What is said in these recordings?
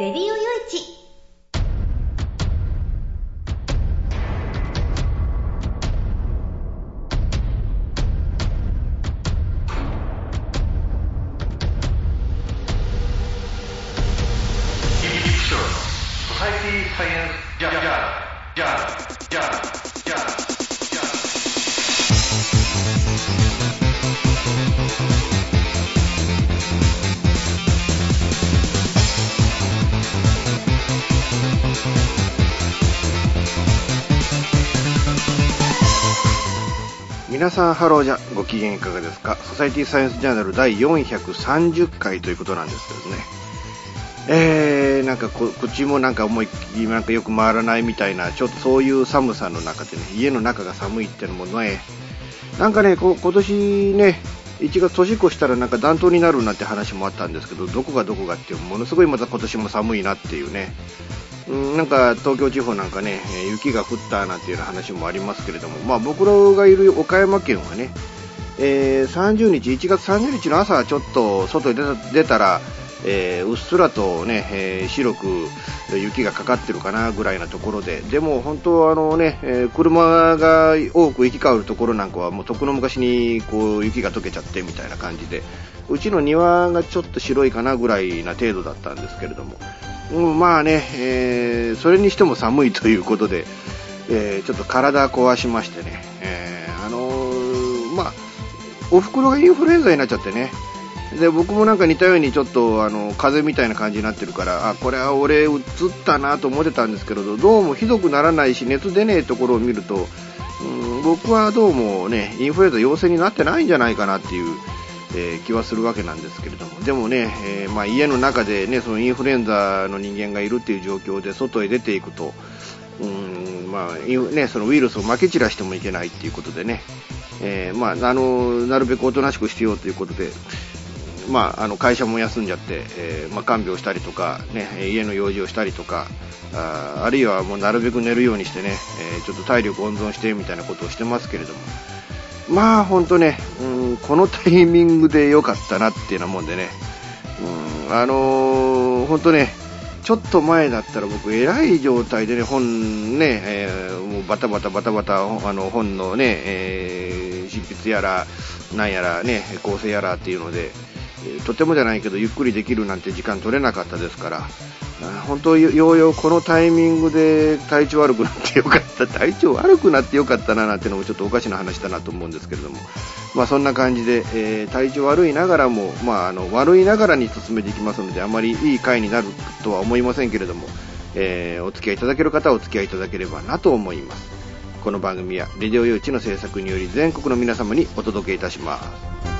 レディオよいちさんハローじゃご機嫌いかがですか？ソサイティサイエンスジャーナル第430回ということなんですけどね。えー、なんかこっちもなんか思いっきりなんかよく回らないみたいなちょっとそういう寒さの中でね家の中が寒いってのもね。なんかね今年ね1月年越したらなんか暖冬になるなんて話もあったんですけどどこがどこがっていうものすごいまた今年も寒いなっていうね。なんか東京地方なんかね雪が降ったなんていう話もありますけれども、まあ、僕らがいる岡山県はね、えー、30日、1月30日の朝ちょっと外に出たら、えー、うっすらとね、えー、白く雪がかかってるかなぐらいなところで、でも本当あのね、えー、車が多く行き交うところなんかはもうとっくの昔にこう雪が溶けちゃってみたいな感じで、うちの庭がちょっと白いかなぐらいな程度だったんですけれども、うん、まあね、えー、それにしても寒いということで、えー、ちょっと体壊しましてね、えー、あの、まあ、お袋がインフルエンザになっちゃってね、で僕もなんか似たようにちょっとあの風邪みたいな感じになってるからあこれは俺うつったなと思ってたんですけどどうもひどくならないし熱出ねえところを見ると、うん、僕はどうもねインフルエンザ陽性になってないんじゃないかなっていうえー、気はするわけなんですけれども、でもね、えー、まあ、家の中で、ね、そのインフルエンザの人間がいるっていう状況で外へ出ていくと、うんまあね、そのウイルスをまき散らしてもいけないっていうことでね、えー、まあ、あのなるべくおとなしくしてようということで、まあ、あの会社も休んじゃって、えーまあ、看病したりとか、ね、家の用事をしたりとかああるいはもうなるべく寝るようにしてね、えー、ちょっと体力温存してみたいなことをしてますけれども、まあ本当ね、うん、このタイミングで良かったなっていうようなもんでね、うん、あのー、本当ね、ちょっと前だったら僕、偉い状態でね、本ね、えー、もうバタバタバタバタ、あの本のね、えー、執筆やら、なんやらね、構成やらっていうので、とてもじゃないけど、ゆっくりできるなんて時間取れなかったですから、本当、ようようこのタイミングで体調悪くなってよかった、体調悪くなってよかったななんてのもちょっとおかしな話だなと思うんですけれども、まあ、そんな感じで、えー、体調悪いながらも、まあ、あの悪いながらに進めていきますので、あまりいい回になるとは思いませんけれども、えー、お付き合いいただける方はお付き合いいただければなと思います。この番組は、レディオ誘致の制作により全国の皆様にお届けいたします。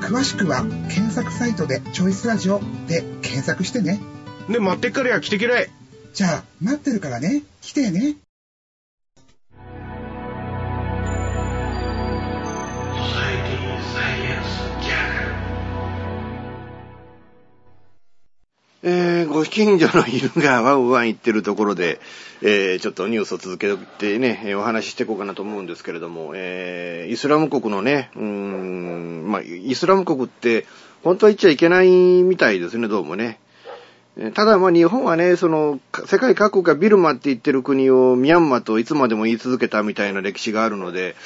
詳しくは検索サイトでチョイスラジオで検索してね。で、待ってっからや来てきれ。じゃあ、待ってるからね。来てね。えー、ご近所の犬がワンワン言ってるところで、えー、ちょっとニュースを続けてね、お話ししていこうかなと思うんですけれども、えー、イスラム国のね、うーん、まあ、イスラム国って、本当は言っちゃいけないみたいですね、どうもね。ただ、ま、日本はね、その、世界各国がビルマって言ってる国をミャンマーといつまでも言い続けたみたいな歴史があるので、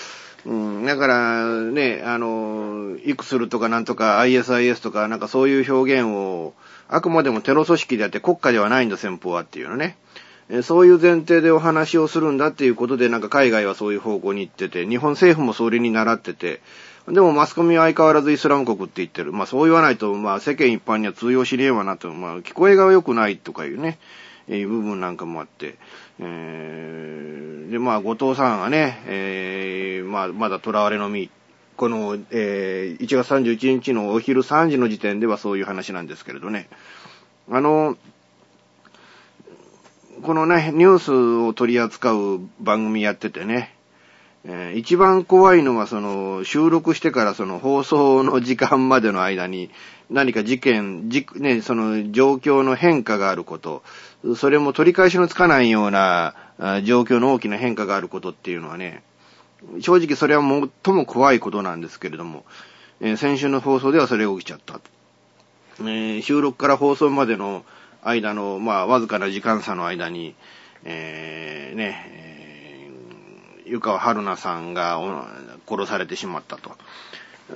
うん、だから、ね、あの、イクするとかなんとか ISIS とかなんかそういう表現を、あくまでもテロ組織であって国家ではないんだ、先方はっていうのね。そういう前提でお話をするんだっていうことで、なんか海外はそういう方向に行ってて、日本政府もそれに習ってて、でもマスコミは相変わらずイスラム国って言ってる。まあそう言わないと、まあ世間一般には通用しねえわなと、まあ聞こえが良くないとかいうね、えー部分なんかもあって、えーで、まあ後藤さんはね、えーまあまだ囚われの身、この、えー1月31日のお昼3時の時点ではそういう話なんですけれどね。あの、このね、ニュースを取り扱う番組やっててね、えー一番怖いのはその収録してからその放送の時間までの間に何か事件、じね、その状況の変化があること、それも取り返しのつかないような状況の大きな変化があることっていうのはね、正直それは最も怖いことなんですけれども、えー先週の放送ではそれが起きちゃった。えー収録から放送までの間の、まあ、わずかな時間差の間に、えーね、湯川春菜さんが殺されてしまったと。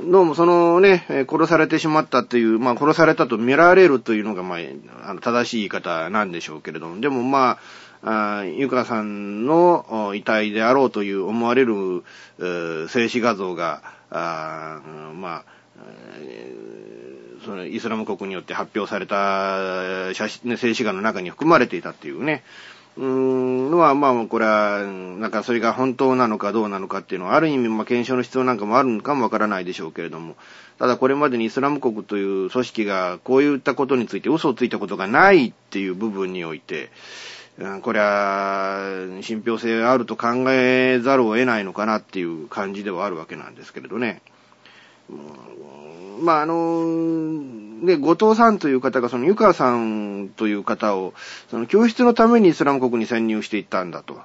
どうもそのね、殺されてしまったという、まあ殺されたと見られるというのが、まあ、正しい言い方なんでしょうけれども、でもまあ、あー湯川さんの遺体であろうという思われる、静止画像が、あまあ、そのイスラム国によって発表された写真、静止画の中に含まれていたっていうね、うーん、のは、まあ、これは、なんかそれが本当なのかどうなのかっていうのは、ある意味、まあ、検証の必要なんかもあるのかもわからないでしょうけれども、ただこれまでにイスラム国という組織がこういったことについて嘘をついたことがないっていう部分において、うんこれは、信憑性があると考えざるを得ないのかなっていう感じではあるわけなんですけれどね。まあ、あの、で、後藤さんという方が、その湯川さんという方を、その教室のためにイスラム国に潜入していったんだと。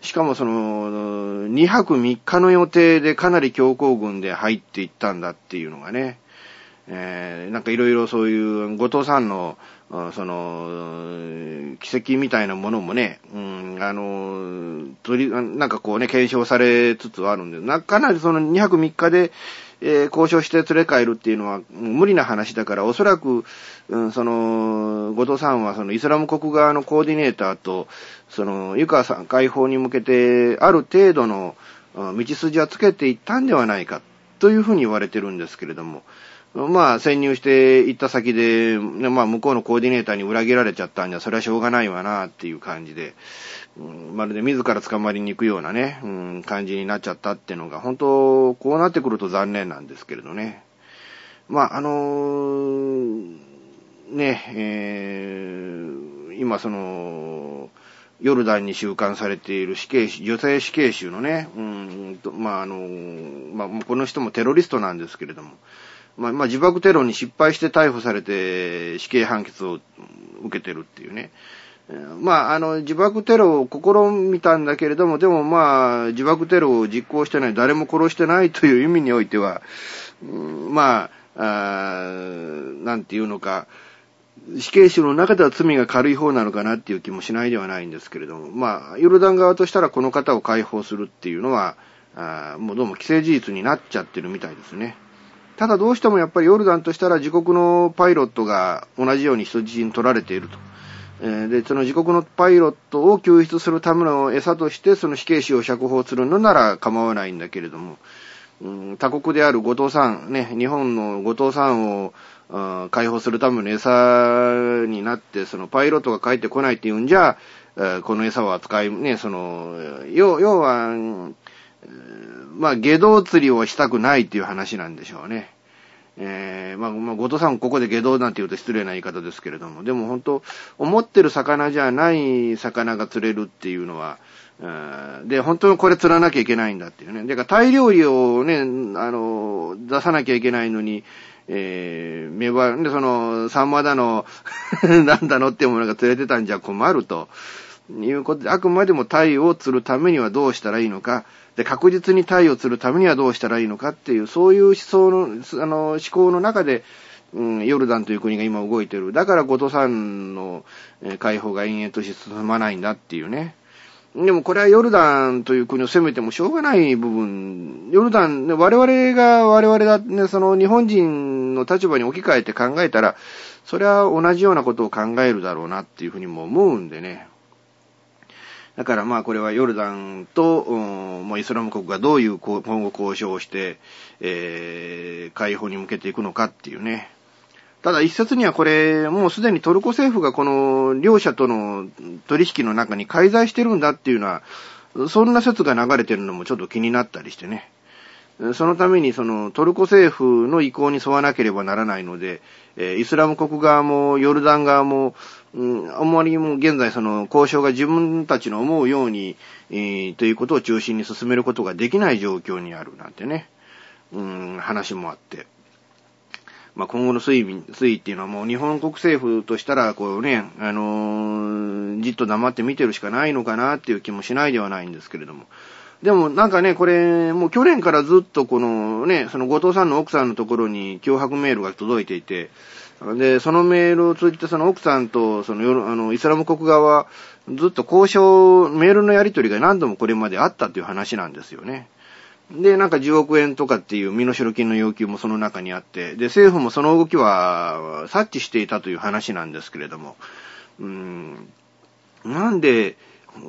しかもその、2泊3日の予定でかなり強行軍で入っていったんだっていうのがね、えーなんかいろいろそういう、後藤さんの、その、奇跡みたいなものもね、うん、あの、取り、なんかこうね、検証されつつあるんで、な、かなりその2泊3日で、えー交渉して連れ帰るっていうのは無理な話だから、おそらく、うん、その、後藤さんはそのイスラム国側のコーディネーターと、その、湯川さん解放に向けて、ある程度の道筋はつけていったんではないか、というふうに言われてるんですけれども、まあ、潜入して行った先で、まあ、向こうのコーディネーターに裏切られちゃったんじゃ、それはしょうがないわな、っていう感じで、うんまるで自ら捕まりに行くようなね、うん、感じになっちゃったっていうのが、本当、こうなってくると残念なんですけれどね。まあ、あのーね、えー今その、ヨルダンに収監されている死刑囚、女性死刑囚のね、うん、とまあ、あのまあ、この人もテロリストなんですけれども、まあ、まあ、自爆テロに失敗して逮捕されて死刑判決を受けてるっていうね。まあ、あの、自爆テロを試みたんだけれども、でもまあ、自爆テロを実行してない、誰も殺してないという意味においては、うんまあ、あなんていうのか、死刑囚の中では罪が軽い方なのかなっていう気もしないではないんですけれども、まあ、ヨルダン側としたらこの方を解放するっていうのは、あもうどうも既成事実になっちゃってるみたいですね。ただどうしてもやっぱりヨルダンとしたら自国のパイロットが同じように人質に取られていると。えで、その自国のパイロットを救出するための餌としてその死刑囚を釈放するのなら構わないんだけれども、うん他国である後藤さん、ね、日本の後藤さんを解放するための餌になって、そのパイロットが帰ってこないっていうんじゃ、この餌を扱い、ね、その、要要は、まあ、下道釣りをしたくないっていう話なんでしょうね。えーまあ、まあ、後藤さんここで下道なんて言うと失礼な言い方ですけれども、でも本当、思ってる魚じゃない魚が釣れるっていうのは、で、本当にこれ釣らなきゃいけないんだっていうね。だからタイ料理をね、あの、出さなきゃいけないのに、えー、メバで、その、サンマだの、なんだのっていうものが釣れてたんじゃ困ると。いうことで、あくまでもタイを釣るためにはどうしたらいいのか、で、確実にタイを釣るためにはどうしたらいいのかっていう、そういう思想の、あの、思考の中で、うん、ヨルダンという国が今動いてる。だから、ゴト産の解放が延々として進まないんだっていうね。でもこれはヨルダンという国を攻めてもしょうがない部分、ヨルダン、我々が我々だ、ね、その日本人の立場に置き換えて考えたら、それは同じようなことを考えるだろうなっていうふうにも思うんでね。だからまあこれはヨルダンと、うん、もうイスラム国がどういう今後交渉をして、えー、解放に向けていくのかっていうね。ただ一説にはこれ、もうすでにトルコ政府がこの両者との取引の中に介在してるんだっていうのは、そんな説が流れてるのもちょっと気になったりしてね。そのためにそのトルコ政府の意向に沿わなければならないので、えイスラム国側もヨルダン側も、うん、あんまりもう現在その交渉が自分たちの思うように、えー、ということを中心に進めることができない状況にあるなんてね、うん、話もあって。まあ、今後の推移、推移っていうのはもう日本国政府としたら、こうね、あのー、じっと黙って見てるしかないのかなっていう気もしないではないんですけれども。でもなんかね、これ、もう去年からずっとこのね、その後藤さんの奥さんのところに脅迫メールが届いていて、で、そのメールを通じてその奥さんとそのあのイスラム国側はずっと交渉、メールのやり取りが何度もこれまであったっていう話なんですよね。で、なんか10億円とかっていう身代金の要求もその中にあって、で、政府もその動きは察知していたという話なんですけれども、うーん、なんで、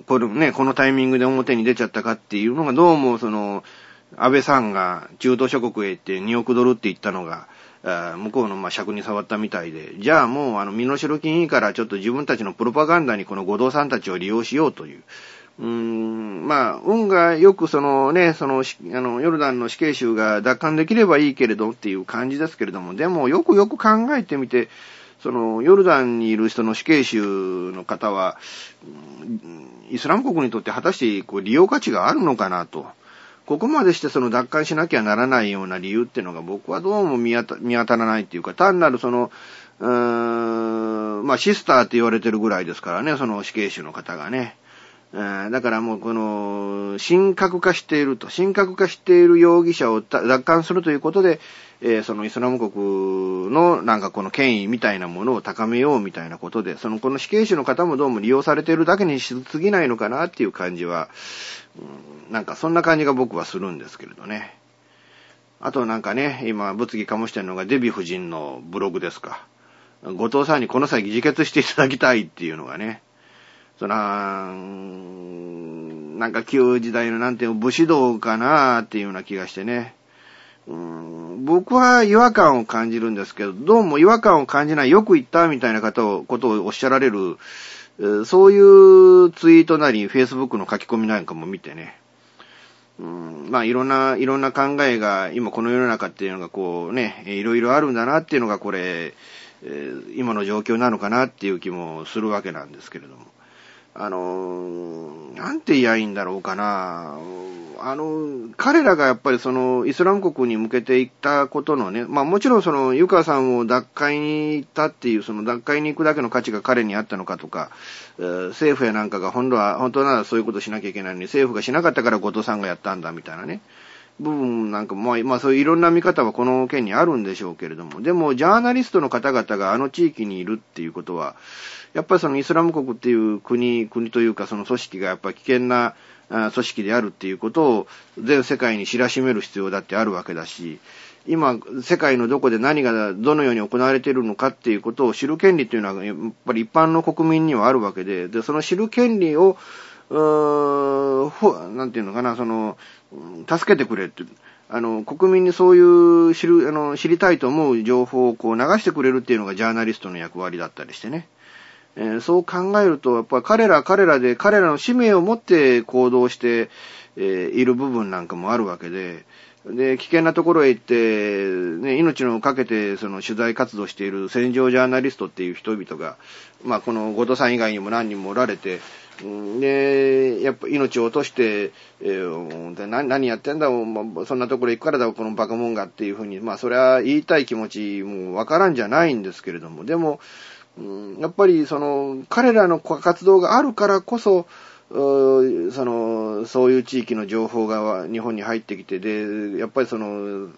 これね、このタイミングで表に出ちゃったかっていうのがどうもその、安倍さんが中東諸国へ行って2億ドルって言ったのが、向こうのまあ尺に触ったみたいで、じゃあもうあの身代金いいからちょっと自分たちのプロパガンダにこの後藤さんたちを利用しようという、うーん、まあ、運がよくそのね、その、あの、ヨルダンの死刑囚が奪還できればいいけれどっていう感じですけれども、でもよくよく考えてみて、その、ヨルダンにいる人の死刑囚の方は、イスラム国にとって果たしてこう利用価値があるのかなと。ここまでしてその奪還しなきゃならないような理由っていうのが僕はどうも見当たらないっていうか、単なるその、うーん、まあシスターって言われてるぐらいですからね、その死刑囚の方がね。だからもうこの、神格化していると、神格化している容疑者を奪還するということで、えー、そのイスラム国のなんかこの権威みたいなものを高めようみたいなことで、そのこの死刑囚の方もどうも利用されているだけにしすぎないのかなっていう感じは、うん、なんかそんな感じが僕はするんですけれどね。あとなんかね、今物議醸してるのがデヴィ夫人のブログですか。後藤さんにこの際自決していただきたいっていうのがね、そら、なんか旧時代のなんていう武士道かなっていうような気がしてね。うん僕は違和感を感じるんですけど、どうも違和感を感じない、よく言ったみたいな方を、ことをおっしゃられる、そういうツイートなり、Facebook の書き込みなんかも見てね。うん、まあいろんな、いろんな考えが、今この世の中っていうのがこうね、いろいろあるんだなっていうのがこれ、今の状況なのかなっていう気もするわけなんですけれども。あの、なんて言いやいいんだろうかな。あの、彼らがやっぱりその、イスラム国に向けて行ったことのね、まあもちろんその、ユカさんを脱会に行ったっていう、その脱会に行くだけの価値が彼にあったのかとか、政府やなんかが本当は、本当ならそういうことしなきゃいけないのに、政府がしなかったから後藤さんがやったんだみたいなね。部分なんかも、まあそういういろんな見方はこの件にあるんでしょうけれども、でもジャーナリストの方々があの地域にいるっていうことは、やっぱりそのイスラム国っていう国、国というかその組織がやっぱり危険な組織であるっていうことを全世界に知らしめる必要だってあるわけだし、今、世界のどこで何がどのように行われているのかっていうことを知る権利っていうのは、やっぱり一般の国民にはあるわけで、で、その知る権利を、うーなんていうのかな、その、助けてくれって、あの、国民にそういう知る、あの、知りたいと思う情報をこう流してくれるっていうのがジャーナリストの役割だったりしてね。えー、そう考えると、やっぱ彼ら彼らで、彼らの使命を持って行動して、えー、いる部分なんかもあるわけで、で、危険なところへ行って、ね、命のかけて、その取材活動している戦場ジャーナリストっていう人々が、まあ、この後藤さん以外にも何人もおられて、で、やっぱ命を落として、えー、何やってんだ、そんなところ行くからだ、このバカモンがっていうふうに、まあ、それは言いたい気持ちもわからんじゃないんですけれども、でも、やっぱりその、彼らの活動があるからこそ、その、そういう地域の情報が日本に入ってきて、で、やっぱりその、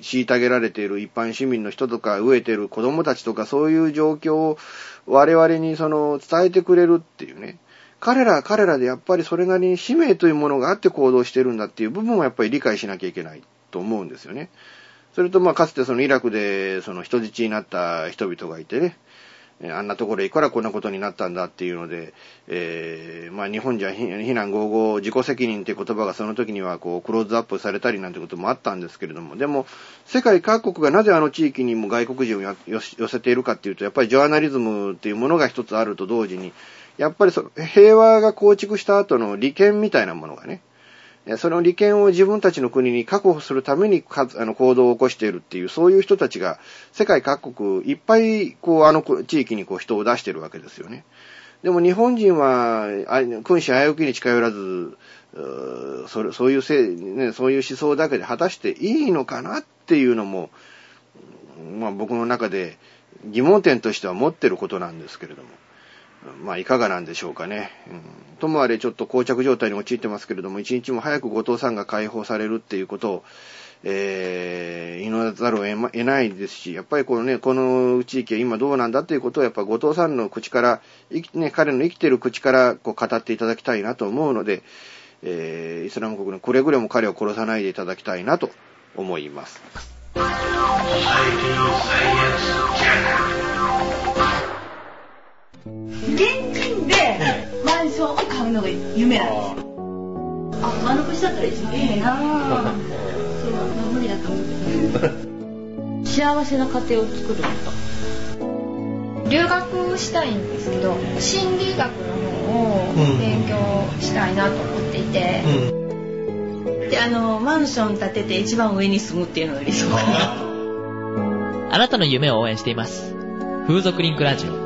虐げられている一般市民の人とか、飢えている子供たちとか、そういう状況を我々にその、伝えてくれるっていうね。彼らは彼らでやっぱりそれなりに使命というものがあって行動してるんだっていう部分をやっぱり理解しなきゃいけないと思うんですよね。それとまあかつてそのイラクでその人質になった人々がいてね、あんなところへ行くからこんなことになったんだっていうので、えー、まあ日本じゃ非難合々自己責任っていう言葉がその時にはこうクローズアップされたりなんてこともあったんですけれども、でも世界各国がなぜあの地域にも外国人を寄せているかっていうと、やっぱりジャーナリズムっていうものが一つあると同時に、やっぱりその平和が構築した後の利権みたいなものがね、その利権を自分たちの国に確保するためにあの行動を起こしているっていう、そういう人たちが世界各国いっぱいこうあの地域にこう人を出してるわけですよね。でも日本人は、君子危うきに近寄らず、それそういうせい、ね、そういう思想だけで果たしていいのかなっていうのも、まあ僕の中で疑問点としては持ってることなんですけれども。まあ、いかがなんでしょうかね。うん、ともあれちょっと膠着状態に陥ってますけれども、一日も早く後藤さんが解放されるっていうことを、えー、祈らざるを得ないですし、やっぱりこのね、この地域は今どうなんだっていうことを、やっぱ後藤さんの口から、ね、彼の生きてる口からこう語っていただきたいなと思うので、えー、イスラム国のくれぐれも彼を殺さないでいただきたいなと思います。現金でマンションを買うのが夢なんですよ。あ、丸腰だったら一番いいなそう、無理だと思う幸せな家庭を作ると。留学したいんですけど、心理学の方を勉強したいなと思っていて。うん、で、あの、マンション建てて一番上に住むっていうのが理想かな。あなたの夢を応援しています。風俗リンクラジオ。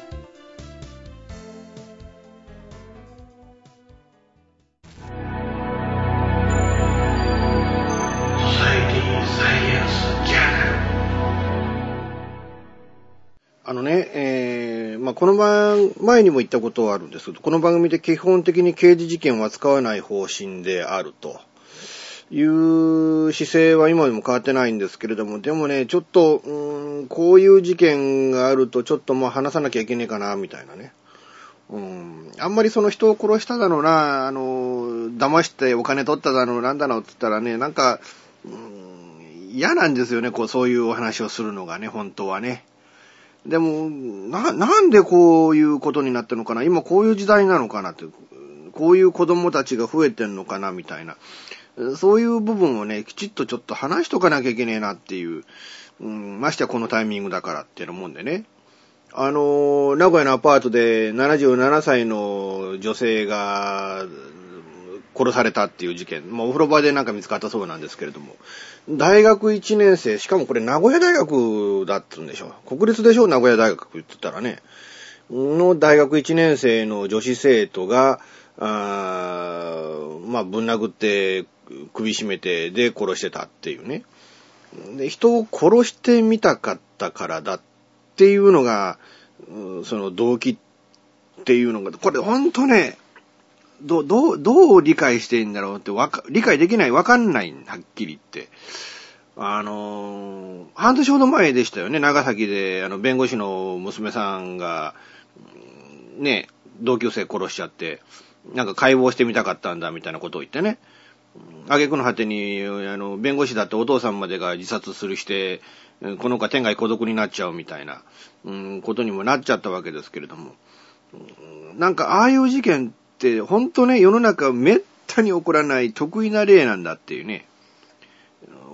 この番、前にも言ったことはあるんですけど、この番組で基本的に刑事事件は使わない方針であると。いう姿勢は今でも変わってないんですけれども、でもね、ちょっと、うん、こういう事件があると、ちょっともう話さなきゃいけねえかな、みたいなね。うん、あんまりその人を殺しただろうな、あの、騙してお金取っただろう、なんだろうって言ったらね、なんか、うん、嫌なんですよね、こう、そういうお話をするのがね、本当はね。でも、な、なんでこういうことになってるのかな？今こういう時代なのかなって、こういう子供たちが増えてんのかなみたいな。そういう部分をね、きちっとちょっと話しとかなきゃいけねえなっていう。うん、ましてやこのタイミングだからっていうのもんでね。あの、名古屋のアパートで77歳の女性が殺されたっていう事件。まあ、お風呂場でなんか見つかったそうなんですけれども。大学1年生、しかもこれ名古屋大学だっつうんでしょ。国立でしょ？名古屋大学って言ったらね。の大学1年生の女子生徒が、あまあ、ぶん殴って首絞めてで殺してたっていうね。で人を殺してみたかったからだっていうのが、その動機っていうのが、これほんとね、ど、どう、どう理解してんだろうってわか、理解できない、わかんない、はっきり言って。あのー、半年ほど前でしたよね、長崎で、あの、弁護士の娘さんが、ね、同級生殺しちゃって、なんか解剖してみたかったんだ、みたいなことを言ってね。挙句の果てに、あの、弁護士だってお父さんまでが自殺するして、この子は天外孤独になっちゃうみたいな、うん、ことにもなっちゃったわけですけれども。なんか、ああいう事件って、ほんとね、世の中めったに起こらない得意な例なんだっていうね、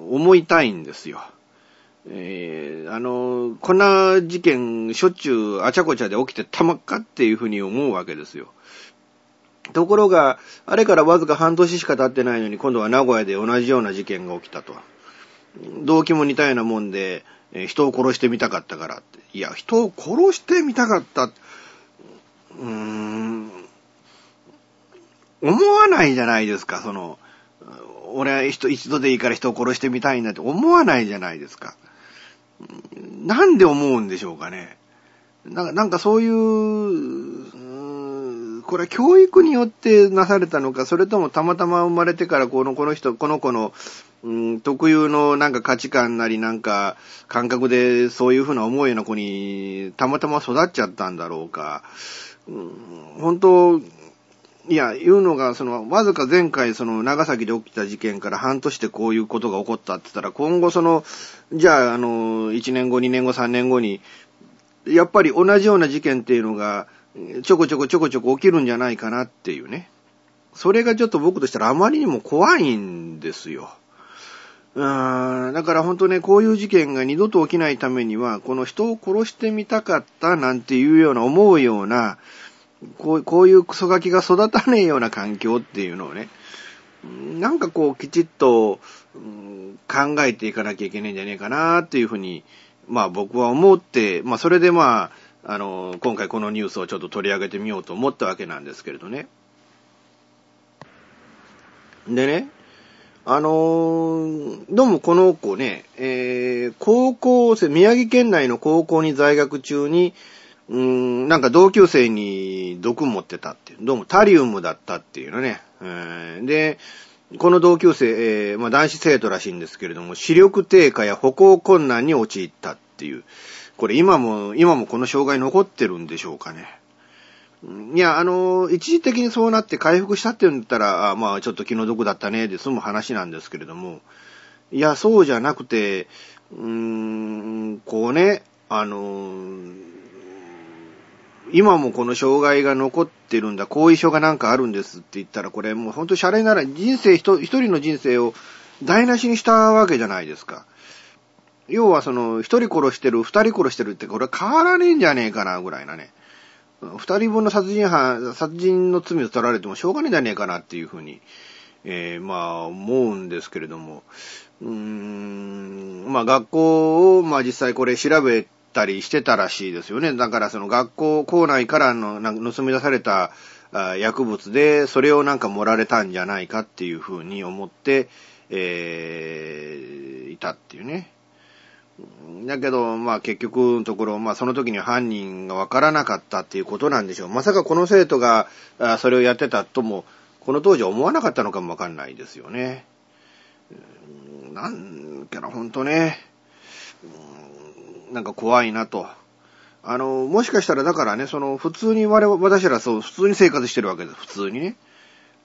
思いたいんですよ。えー、あの、こんな事件、しょっちゅうあちゃこちゃで起きてたまっかっていうふうに思うわけですよ。ところが、あれからわずか半年しか経ってないのに、今度は名古屋で同じような事件が起きたと。動機も似たようなもんで、えー、人を殺してみたかったからって。いや、人を殺してみたかった。うーん、思わないじゃないですか、その、俺は人、一度でいいから人を殺してみたいんだって思わないじゃないですか。なんで思うんでしょうかね。なんか、なんかそういう、これは教育によってなされたのか、それともたまたま生まれてからこの、この人、この子の、うん、特有のなんか価値観なりなんか感覚でそういうふうな思いの子にたまたま育っちゃったんだろうか。うん、本当、いや、言うのが、その、わずか前回、その、長崎で起きた事件から半年でこういうことが起こったって言ったら、今後その、じゃあ、あの、1年後、2年後、3年後に、やっぱり同じような事件っていうのが、ちょこちょこちょこちょこ起きるんじゃないかなっていうね。それがちょっと僕としたらあまりにも怖いんですよ。うーん、だから本当ね、こういう事件が二度と起きないためには、この人を殺してみたかったなんていうような思うような、こうこういうクソガキが育たねえような環境っていうのをね、なんかこうきちっと、うん、考えていかなきゃいけないんじゃねえかなっていうふうに、まあ僕は思って、まあそれでまあ、あの、今回このニュースをちょっと取り上げてみようと思ったわけなんですけれどね。でね、あのー、どうもこの子ね、えー、高校生、宮城県内の高校に在学中に、うん、なんか同級生に毒持ってたっていう、どうもタリウムだったっていうのね。で、この同級生、えー、まあ男子生徒らしいんですけれども、視力低下や歩行困難に陥ったっていう。これ今も、今もこの障害残ってるんでしょうかね。いや、あの、一時的にそうなって回復したって言ったら、あまあちょっと気の毒だったね、で済む話なんですけれども、いや、そうじゃなくて、うーん、こうね、あの、今もこの障害が残ってるんだ、後遺症がなんかあるんですって言ったら、これもうほんとシャレなら人生一人の人生を台無しにしたわけじゃないですか。要はその、一人殺してる、二人殺してるって、これ変わらねえんじゃねえかな、ぐらいなね。二人分の殺人犯、殺人の罪を取られてもしょうがねえんじゃねえかなっていうふうに、えー、まあ、思うんですけれども。うーん、まあ学校を、まあ実際これ調べたりしてたらしいですよね。だからその学校校内からの盗み出された薬物で、それをなんか盛られたんじゃないかっていうふうに思って、えー、いたっていうね。だけど、まあ結局のところ、まあその時に犯人がわからなかったっていうことなんでしょう。まさかこの生徒がそれをやってたとも、この当時は思わなかったのかもわかんないですよね。なんけな、ほんとね。なんか怖いなと。あの、もしかしたらだからね、その、普通に我々、私らそう、普通に生活してるわけです。普通にね。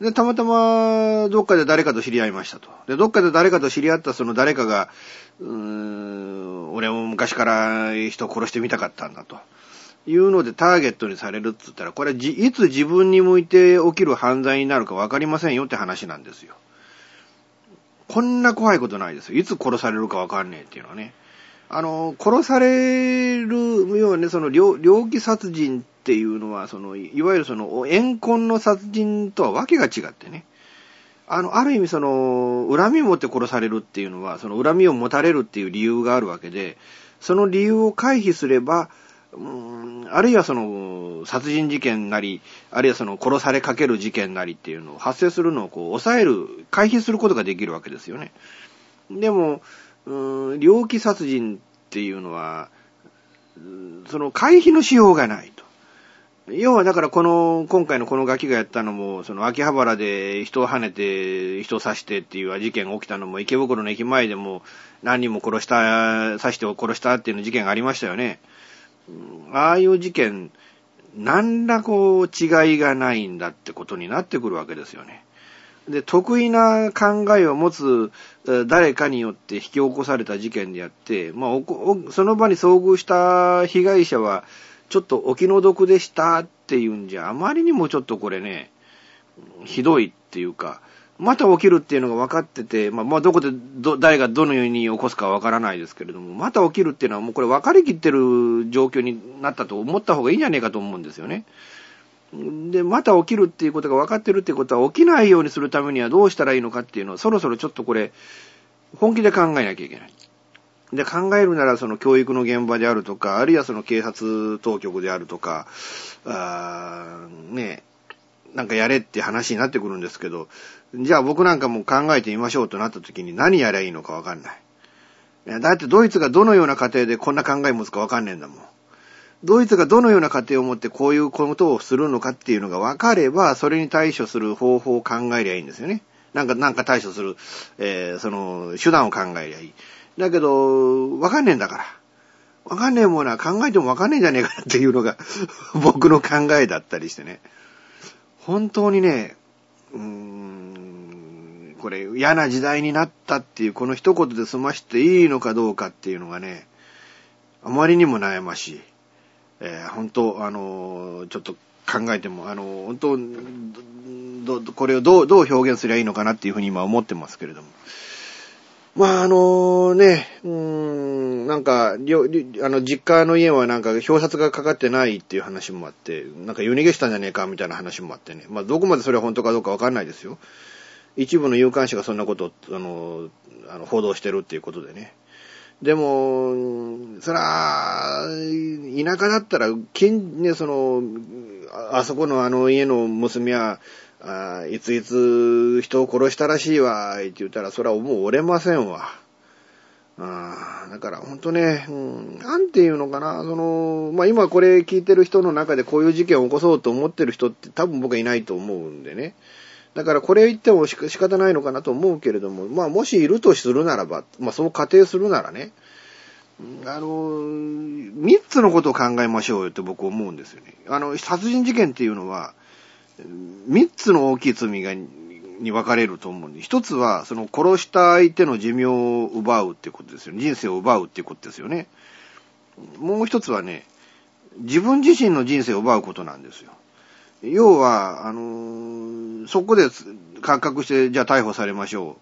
で、たまたま、どっかで誰かと知り合いましたと。で、どっかで誰かと知り合ったその誰かが、うーん、俺も昔から人を殺してみたかったんだと。いうのでターゲットにされるっつったら、これ、いつ自分に向いて起きる犯罪になるか分かりませんよって話なんですよ。こんな怖いことないですよ。いつ殺されるか分かんねえっていうのはね。あの、殺されるようね、その猟、猟奇殺人っていうのは、その、いわゆるその、怨恨の殺人とはわけが違ってね。あの、ある意味その、恨みを持って殺されるっていうのは、その恨みを持たれるっていう理由があるわけで、その理由を回避すれば、うん、あるいはその、殺人事件なり、あるいはその、殺されかける事件なりっていうのを発生するのをこう、抑える、回避することができるわけですよね。でも、うん、猟奇殺人っていうのは、その回避のしようがないと。要はだからこの、今回のこのガキがやったのも、その秋葉原で人を跳ねて、人を刺してっていう事件が起きたのも、池袋の駅前でも何人も殺した、刺して殺したっていう事件がありましたよね。ああいう事件、何らこう違いがないんだってことになってくるわけですよね。で、得意な考えを持つ誰かによって引き起こされた事件であって、まあ、その場に遭遇した被害者は、ちょっとお気の毒でしたっていうんじゃ、あまりにもちょっとこれね、ひどいっていうか、また起きるっていうのが分かってて、まあ、まあ、どこでど、誰がどのように起こすか分からないですけれども、また起きるっていうのはもうこれ分かりきってる状況になったと思った方がいいんじゃねえかと思うんですよね。で、また起きるっていうことが分かってるっていうことは起きないようにするためにはどうしたらいいのかっていうのをそろそろちょっとこれ、本気で考えなきゃいけない。で、考えるならその教育の現場であるとか、あるいはその警察当局であるとか、あーねなんかやれって話になってくるんですけど、じゃあ僕なんかも考えてみましょうとなった時に何やりゃいいのかわかんない。だってドイツがどのような過程でこんな考え持つかわかんねえんだもん。ドイツがどのような過程を持ってこういうことをするのかっていうのが分かれば、それに対処する方法を考えりゃいいんですよね。なんか、なんか対処する、えーその、手段を考えりゃいい。だけど、分かんねえんだから。分かんねえものは考えても分かんねえじゃねえかっていうのが 僕の考えだったりしてね。本当にね、うーん、これ嫌な時代になったっていうこの一言で済ましていいのかどうかっていうのがね、あまりにも悩ましい。えー本当、あのーちょっと考えても、あのー本当、ど、これをどう、どう表現すればいいのかなっていうふうに今思ってますけれども。まあ、あのね、うーん、なんか、りょりあの、実家の家はなんか、表札がかかってないっていう話もあって、なんか夜逃げしたんじゃねえかみたいな話もあってね。まあ、どこまでそれは本当かどうかわかんないですよ。一部の有関者がそんなことを、あの、あの報道してるっていうことでね。でも、そら、田舎だったら、近、ね、その、あそこのあの家の娘は、あいついつ人を殺したらしいわ、って言ったら、それはもう折れませんわ。あだから本当ね、うん、なんていうのかな、その、まあ、今これ聞いてる人の中でこういう事件を起こそうと思ってる人って多分僕はいないと思うんでね。だからこれ言っても仕方ないのかなと思うけれども、まあもしいるとするならば、まあそう仮定するならね、あの、三つのことを考えましょうよって僕思うんですよね。あの、殺人事件っていうのは、三つの大きい罪が、に分かれると思うんで、一つは、その殺した相手の寿命を奪うってことですよね。人生を奪うってことですよね。もう一つはね、自分自身の人生を奪うことなんですよ。要は、あのーそこで感覚して、じゃあ逮捕されましょ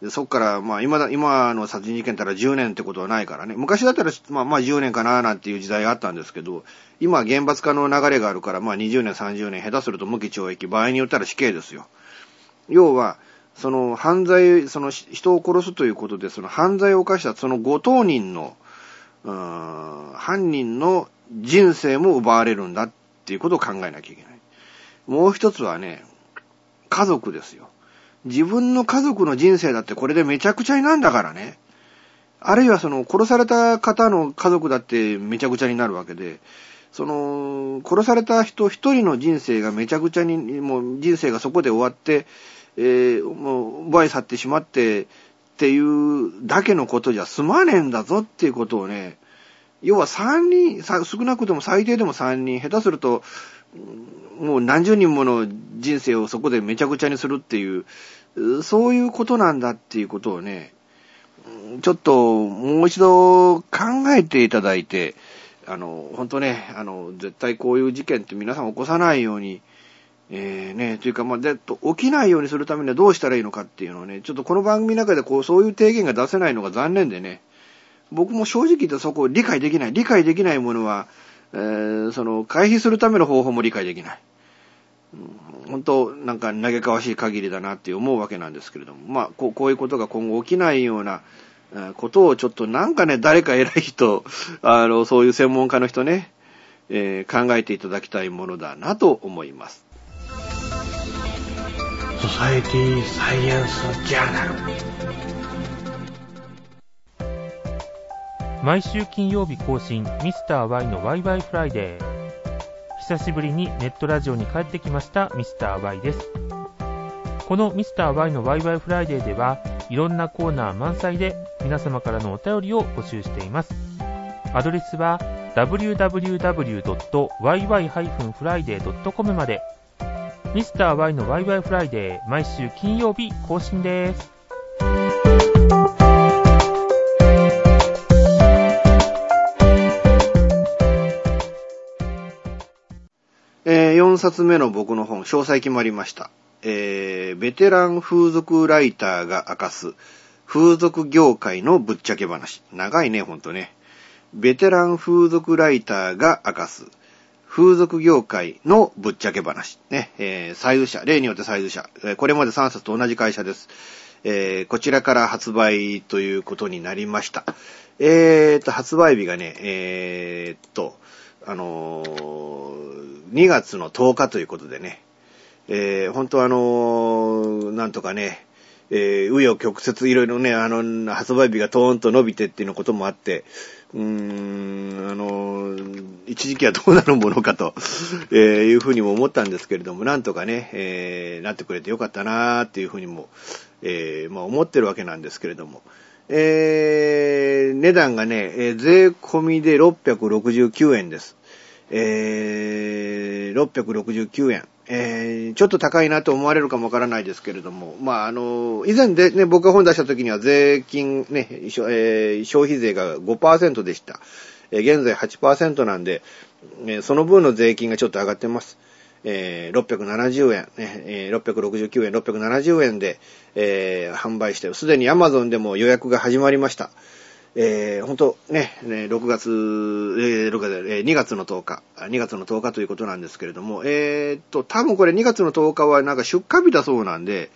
う。でそこから、まあ、今だ、今の殺人事件たら10年ってことはないからね。昔だったら、まあ、まあ10年かななんていう時代があったんですけど、今は厳罰化の流れがあるから、まあ20年、30年、下手すると無期懲役、場合によったら死刑ですよ。要は、その犯罪、その人を殺すということで、その犯罪を犯したそのご当人の、うーん犯人の人生も奪われるんだっていうことを考えなきゃいけない。もう一つはね、家族ですよ。自分の家族の人生だってこれでめちゃくちゃになんだからね。あるいはその殺された方の家族だってめちゃくちゃになるわけで、その、殺された人一人の人生がめちゃくちゃに、もう人生がそこで終わって、えーもう奪い去ってしまってっていうだけのことじゃ済まねえんだぞっていうことをね、要は3人、少なくとも最低でも3人、下手すると、もう何十人もの人生をそこでめちゃくちゃにするっていう、そういうことなんだっていうことをね、ちょっともう一度考えていただいて、あの、本当ね、あの、絶対こういう事件って皆さん起こさないように、えー、ね、というか、まあ、で、と起きないようにするためにはどうしたらいいのかっていうのをね、ちょっとこの番組の中でこう、そういう提言が出せないのが残念でね、僕も正直言ってそこを理解できない。理解できないものは、えーその、回避するための方法も理解できない。本当、なんか嘆かわしい限りだなって思うわけなんですけれども、まあ、こうこういうことが今後起きないような、ことをちょっとなんかね、誰か偉い人、あの、そういう専門家の人ね、えー考えていただきたいものだなと思います。ソサエティサイエンスジャーナル毎週金曜日更新ミスター y のワイワイフライデー。久しぶりにネットラジオに帰ってきましたミスター y です。このミスター y のワイワイフライデーではいろんなコーナー満載で皆様からのお便りを募集しています。アドレスは www.yy-friday.com まで。ミスター y のワイワイフライデー毎週金曜日更新です。4冊目の僕の本、詳細決まりました。えー、ベテラン風俗ライターが明かす、風俗業界のぶっちゃけ話。長いね、ほんとね。ベテラン風俗ライターが明かす、風俗業界のぶっちゃけ話。ね、えー、サイズ社、例によってサイズ社。えーこれまで3冊と同じ会社です。えー、こちらから発売ということになりました。えーと、発売日がね、えーと、あのー、2月の10日ということでね、えー、本当あのーなんとかね、えー、紆余曲折いろいろね、あの、発売日がトーンと伸びてっていうのこともあって、うーん、あの一時期はどうなるものかと、えーいうふうにも思ったんですけれども、なんとかね、えーなってくれてよかったなーっていうふうにも、えーまあ思ってるわけなんですけれども、えー、値段がね、えー税込みで669円です。えー、669円。えー、ちょっと高いなと思われるかもわからないですけれども、まあ、あの、以前でね、僕が本出した時には税金ね、えー消費税が5%でした。えー現在8%なんで、えーその分の税金がちょっと上がってます。えー670円、えー669円、670円で、えー販売して、すでに Amazon でも予約が始まりました。えー、本当ね、6月、えー、6月、えー2月の10日、2月の10日ということなんですけれども、えーっと、多分これ2月の10日はなんか出荷日だそうなんで、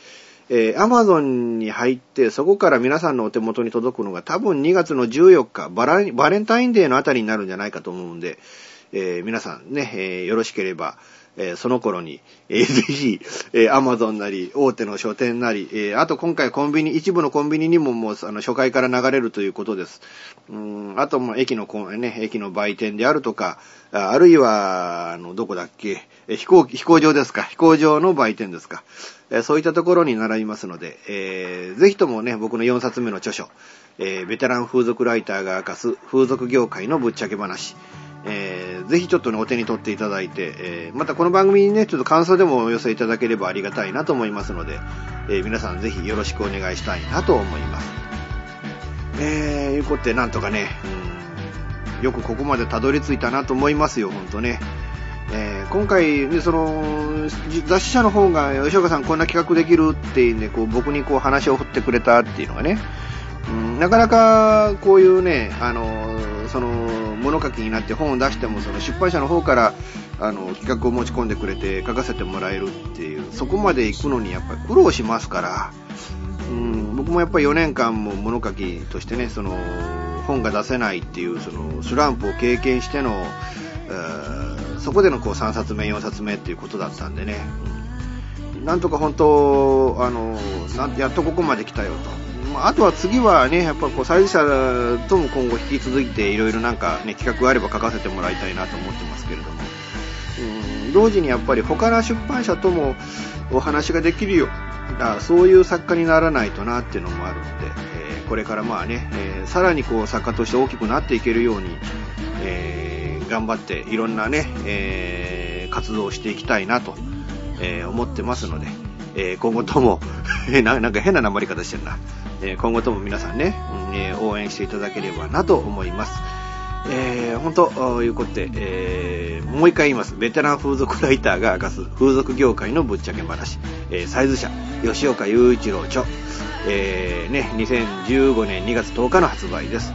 えー、Amazon に入って、そこから皆さんのお手元に届くのが多分2月の14日、バラバレンタインデーのあたりになるんじゃないかと思うんで、えー皆さんね、えーよろしければ、えーその頃に、えーぜひ、えー、Amazon なり、大手の書店なり、えーあと今回コンビニ、一部のコンビニにももう、あの、初回から流れるということです。うん、あとも駅の、ね、駅の売店であるとか、あるいは、あの、どこだっけ、え飛行、飛行場ですか、飛行場の売店ですか、えそういったところに並びますので、えーぜひともね、僕の4冊目の著書、えベテラン風俗ライターが明かす風俗業界のぶっちゃけ話、えーぜひちょっとね、お手に取っていただいて、えーまたこの番組にね、ちょっと感想でもお寄せいただければありがたいなと思いますので、えー皆さんぜひよろしくお願いしたいなと思います。えー、いうことでなんとかね、うん、よくここまでたどり着いたなと思いますよ、ほんとね。えー今回、ね、その、雑誌社の方が、吉岡さんこんな企画できるってね、こう僕にこう話を振ってくれたっていうのがね、うん、なかなかこういうね、あの、その、物書きになって本を出しても、その出版社の方から、あの、企画を持ち込んでくれて書かせてもらえるっていう、そこまで行くのにやっぱり苦労しますから、うん、僕もやっぱり4年間も物書きとしてね、その、本が出せないっていう、その、スランプを経験しての、えそこでのこう3冊目、4冊目っていうことだったんでね、うんなんとか本当、あの、やっとここまで来たよと。まああとは次はね、やっぱこう、催事者とも今後引き続いていろいろなんかね、企画があれば書かせてもらいたいなと思ってますけれども、うん、同時にやっぱり他の出版社ともお話ができるよ。あそういう作家にならないとなっていうのもあるので、えーこれからまあね、えーさらにこう作家として大きくなっていけるように、えー頑張っていろんなね、え活動をしていきたいなと、え思ってますので、えー今後とも な、なんか変ななまり方してるな、えー今後とも皆さんね、えー応援していただければなと思います。えー、本当、いうことで、えーもう一回言います。ベテラン風俗ライターが明かす風俗業界のぶっちゃけ話。えーサイズ社、吉岡雄一郎著。えーね、2015年2月10日の発売です。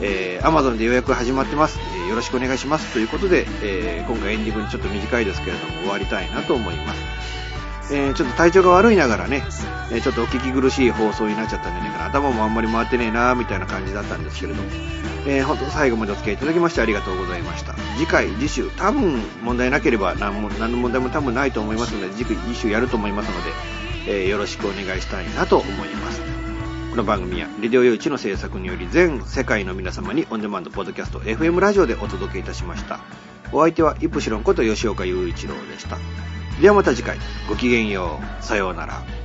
えー、Amazon で予約始まってます、えーよろしくお願いします。ということで、えー今回エンディングにちょっと短いですけれども終わりたいなと思います。えー、ちょっと体調が悪いながらね、えー、ちょっとお聞き苦しい放送になっちゃったんじゃないかな、頭もあんまり回ってねえなーみたいな感じだったんですけれども、えー、本当最後までお付き合いいただきましてありがとうございました。次回、次週、多分問題なければ何も、何の問題も多分ないと思いますので、次回、次週やると思いますので、えー、よろしくお願いしたいなと思います。この番組は、レディオ用地の制作により、全世界の皆様にオンデマンド、ポッドキャスト、FM ラジオでお届けいたしました。お相手は、イプシロンこと吉岡雄一郎でした。ではまた次回、ごきげんよう。さようなら。